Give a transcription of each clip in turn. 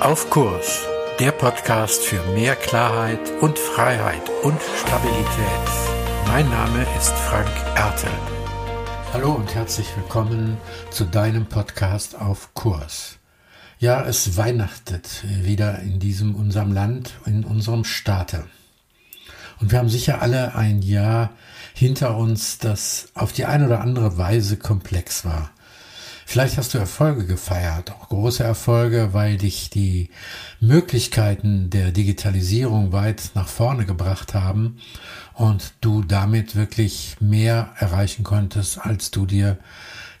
Auf Kurs, der Podcast für mehr Klarheit und Freiheit und Stabilität. Mein Name ist Frank Ertel. Hallo und herzlich willkommen zu deinem Podcast Auf Kurs. Ja, es weihnachtet wieder in diesem unserem Land, in unserem Staate. Und wir haben sicher alle ein Jahr hinter uns, das auf die eine oder andere Weise komplex war. Vielleicht hast du Erfolge gefeiert, auch große Erfolge, weil dich die Möglichkeiten der Digitalisierung weit nach vorne gebracht haben und du damit wirklich mehr erreichen konntest, als du dir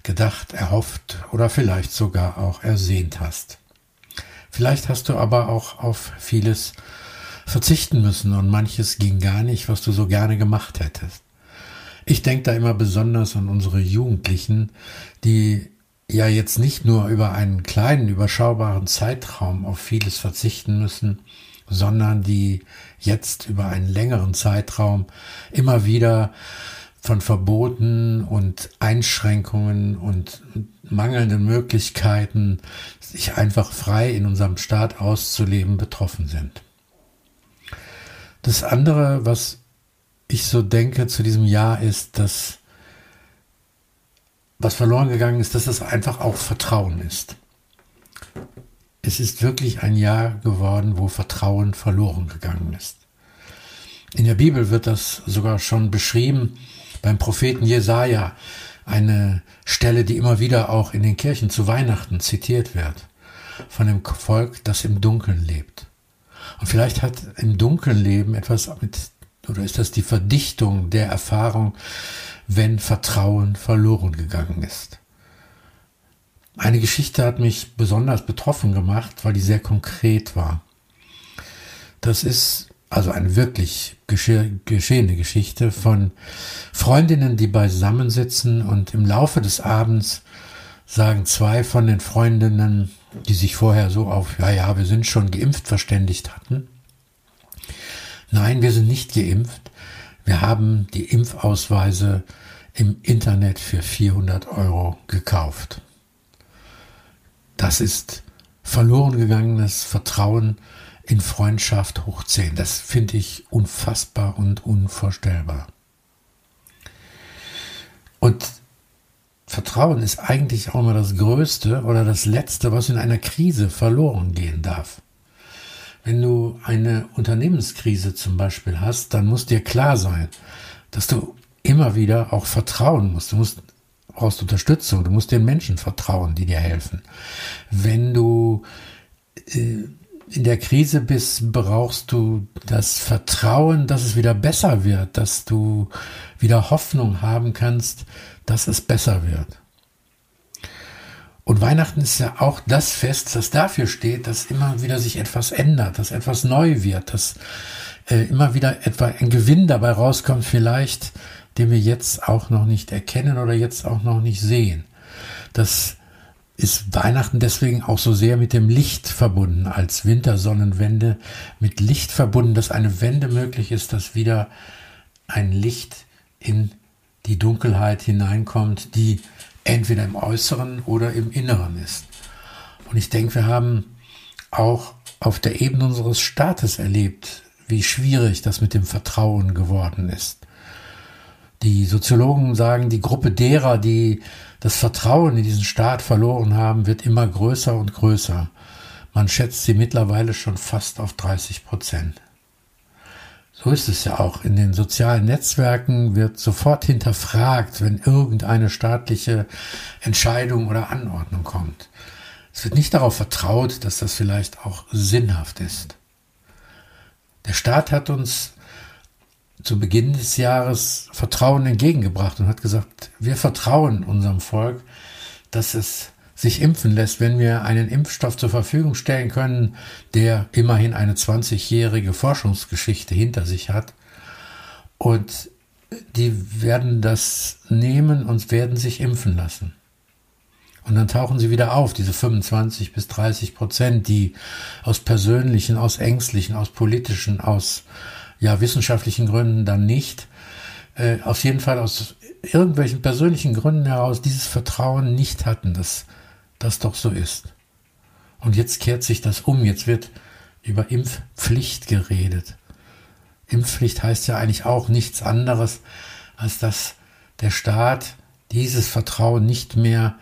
gedacht, erhofft oder vielleicht sogar auch ersehnt hast. Vielleicht hast du aber auch auf vieles verzichten müssen und manches ging gar nicht, was du so gerne gemacht hättest. Ich denke da immer besonders an unsere Jugendlichen, die ja jetzt nicht nur über einen kleinen, überschaubaren Zeitraum auf vieles verzichten müssen, sondern die jetzt über einen längeren Zeitraum immer wieder von Verboten und Einschränkungen und mangelnden Möglichkeiten, sich einfach frei in unserem Staat auszuleben, betroffen sind. Das andere, was ich so denke zu diesem Jahr, ist, dass was verloren gegangen ist, dass es einfach auch Vertrauen ist. Es ist wirklich ein Jahr geworden, wo Vertrauen verloren gegangen ist. In der Bibel wird das sogar schon beschrieben beim Propheten Jesaja, eine Stelle, die immer wieder auch in den Kirchen zu Weihnachten zitiert wird, von dem Volk, das im Dunkeln lebt. Und vielleicht hat im Dunkeln leben etwas mit, oder ist das die Verdichtung der Erfahrung, wenn Vertrauen verloren gegangen ist. Eine Geschichte hat mich besonders betroffen gemacht, weil die sehr konkret war. Das ist also eine wirklich gesche geschehene Geschichte von Freundinnen, die beisammensitzen und im Laufe des Abends sagen zwei von den Freundinnen, die sich vorher so auf, ja, ja, wir sind schon geimpft verständigt hatten. Nein, wir sind nicht geimpft. Wir haben die Impfausweise im Internet für 400 Euro gekauft. Das ist verloren gegangenes Vertrauen in Freundschaft hoch 10. Das finde ich unfassbar und unvorstellbar. Und Vertrauen ist eigentlich auch immer das Größte oder das Letzte, was in einer Krise verloren gehen darf. Wenn du eine Unternehmenskrise zum Beispiel hast, dann muss dir klar sein, dass du immer wieder auch vertrauen musst. Du musst brauchst Unterstützung, du musst den Menschen vertrauen, die dir helfen. Wenn du äh, in der Krise bist, brauchst du das Vertrauen, dass es wieder besser wird, dass du wieder Hoffnung haben kannst, dass es besser wird. Weihnachten ist ja auch das Fest, das dafür steht, dass immer wieder sich etwas ändert, dass etwas neu wird, dass äh, immer wieder etwa ein Gewinn dabei rauskommt, vielleicht, den wir jetzt auch noch nicht erkennen oder jetzt auch noch nicht sehen. Das ist Weihnachten deswegen auch so sehr mit dem Licht verbunden, als Wintersonnenwende mit Licht verbunden, dass eine Wende möglich ist, dass wieder ein Licht in die Dunkelheit hineinkommt, die entweder im Äußeren oder im Inneren ist. Und ich denke, wir haben auch auf der Ebene unseres Staates erlebt, wie schwierig das mit dem Vertrauen geworden ist. Die Soziologen sagen, die Gruppe derer, die das Vertrauen in diesen Staat verloren haben, wird immer größer und größer. Man schätzt sie mittlerweile schon fast auf 30 Prozent. So ist es ja auch. In den sozialen Netzwerken wird sofort hinterfragt, wenn irgendeine staatliche Entscheidung oder Anordnung kommt. Es wird nicht darauf vertraut, dass das vielleicht auch sinnhaft ist. Der Staat hat uns zu Beginn des Jahres Vertrauen entgegengebracht und hat gesagt, wir vertrauen unserem Volk, dass es sich impfen lässt, wenn wir einen Impfstoff zur Verfügung stellen können, der immerhin eine 20-jährige Forschungsgeschichte hinter sich hat. Und die werden das nehmen und werden sich impfen lassen. Und dann tauchen sie wieder auf, diese 25 bis 30 Prozent, die aus persönlichen, aus ängstlichen, aus politischen, aus ja, wissenschaftlichen Gründen dann nicht. Äh, auf jeden Fall aus irgendwelchen persönlichen Gründen heraus dieses Vertrauen nicht hatten, dass das doch so ist. Und jetzt kehrt sich das um. Jetzt wird über Impfpflicht geredet. Impfpflicht heißt ja eigentlich auch nichts anderes, als dass der Staat dieses Vertrauen nicht mehr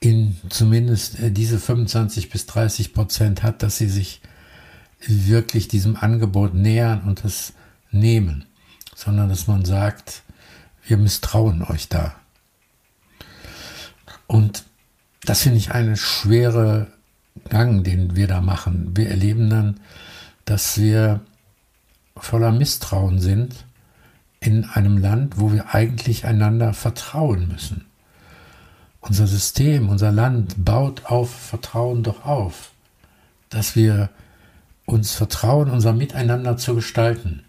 in zumindest äh, diese 25 bis 30 Prozent hat, dass sie sich wirklich diesem Angebot nähern und es nehmen, sondern dass man sagt, wir misstrauen euch da. Und das finde ich eine schwere Gang, den wir da machen. Wir erleben dann, dass wir voller Misstrauen sind in einem Land, wo wir eigentlich einander vertrauen müssen. Unser System, unser Land baut auf Vertrauen doch auf, dass wir uns vertrauen, unser Miteinander zu gestalten,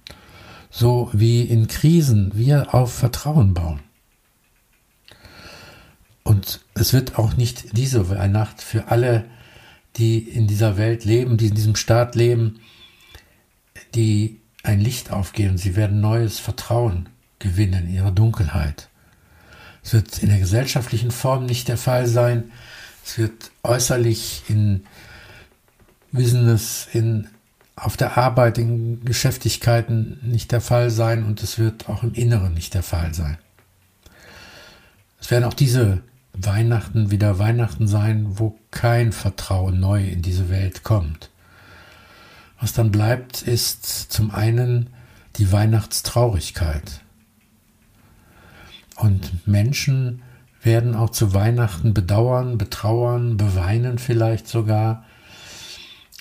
so wie in Krisen wir auf Vertrauen bauen. Es wird auch nicht diese Weihnacht für alle, die in dieser Welt leben, die in diesem Staat leben, die ein Licht aufgehen. Sie werden neues Vertrauen gewinnen in ihrer Dunkelheit. Es wird in der gesellschaftlichen Form nicht der Fall sein. Es wird äußerlich in Business, in, auf der Arbeit, in Geschäftigkeiten nicht der Fall sein und es wird auch im Inneren nicht der Fall sein. Es werden auch diese Weihnachten wieder Weihnachten sein, wo kein Vertrauen neu in diese Welt kommt. Was dann bleibt, ist zum einen die Weihnachtstraurigkeit. Und Menschen werden auch zu Weihnachten bedauern, betrauern, beweinen vielleicht sogar,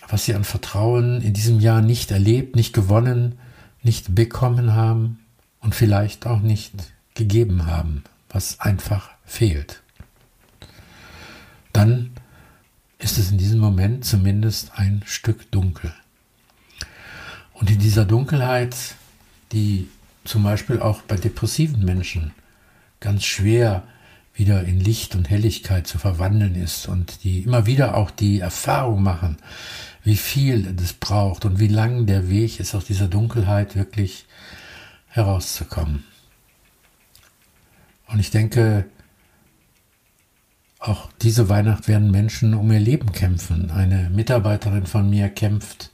was sie an Vertrauen in diesem Jahr nicht erlebt, nicht gewonnen, nicht bekommen haben und vielleicht auch nicht gegeben haben, was einfach fehlt. Dann ist es in diesem Moment zumindest ein Stück dunkel. Und in dieser Dunkelheit, die zum Beispiel auch bei depressiven Menschen ganz schwer wieder in Licht und Helligkeit zu verwandeln ist und die immer wieder auch die Erfahrung machen, wie viel es braucht und wie lang der Weg ist, aus dieser Dunkelheit wirklich herauszukommen. Und ich denke, auch diese Weihnacht werden Menschen um ihr Leben kämpfen. Eine Mitarbeiterin von mir kämpft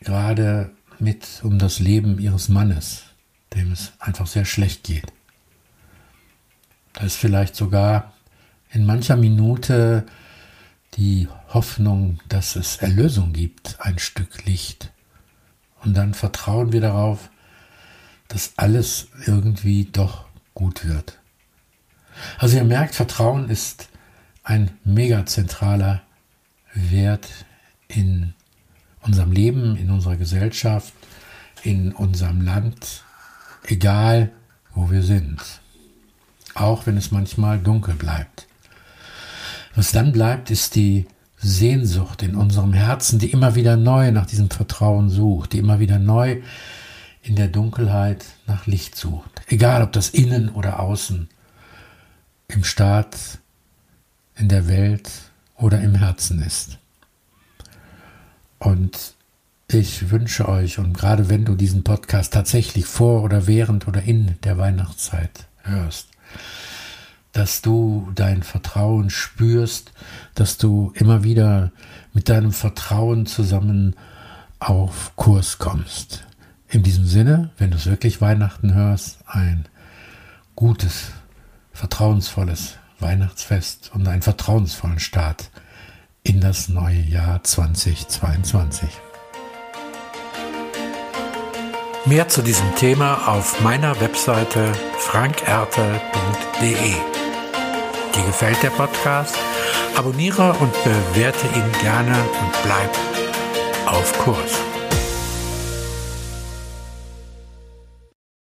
gerade mit um das Leben ihres Mannes, dem es einfach sehr schlecht geht. Da ist vielleicht sogar in mancher Minute die Hoffnung, dass es Erlösung gibt, ein Stück Licht. Und dann vertrauen wir darauf, dass alles irgendwie doch gut wird. Also ihr merkt, Vertrauen ist ein mega zentraler Wert in unserem Leben, in unserer Gesellschaft, in unserem Land, egal wo wir sind auch wenn es manchmal dunkel bleibt. Was dann bleibt, ist die Sehnsucht in unserem Herzen, die immer wieder neu nach diesem Vertrauen sucht, die immer wieder neu in der Dunkelheit nach Licht sucht. Egal ob das innen oder außen, im Staat, in der Welt oder im Herzen ist. Und ich wünsche euch, und gerade wenn du diesen Podcast tatsächlich vor oder während oder in der Weihnachtszeit hörst, dass du dein Vertrauen spürst, dass du immer wieder mit deinem Vertrauen zusammen auf Kurs kommst. In diesem Sinne, wenn du es wirklich Weihnachten hörst, ein gutes, vertrauensvolles Weihnachtsfest und einen vertrauensvollen Start in das neue Jahr 2022. Mehr zu diesem Thema auf meiner Webseite frankerte.de. Dir gefällt der Podcast? Abonniere und bewerte ihn gerne und bleib auf Kurs.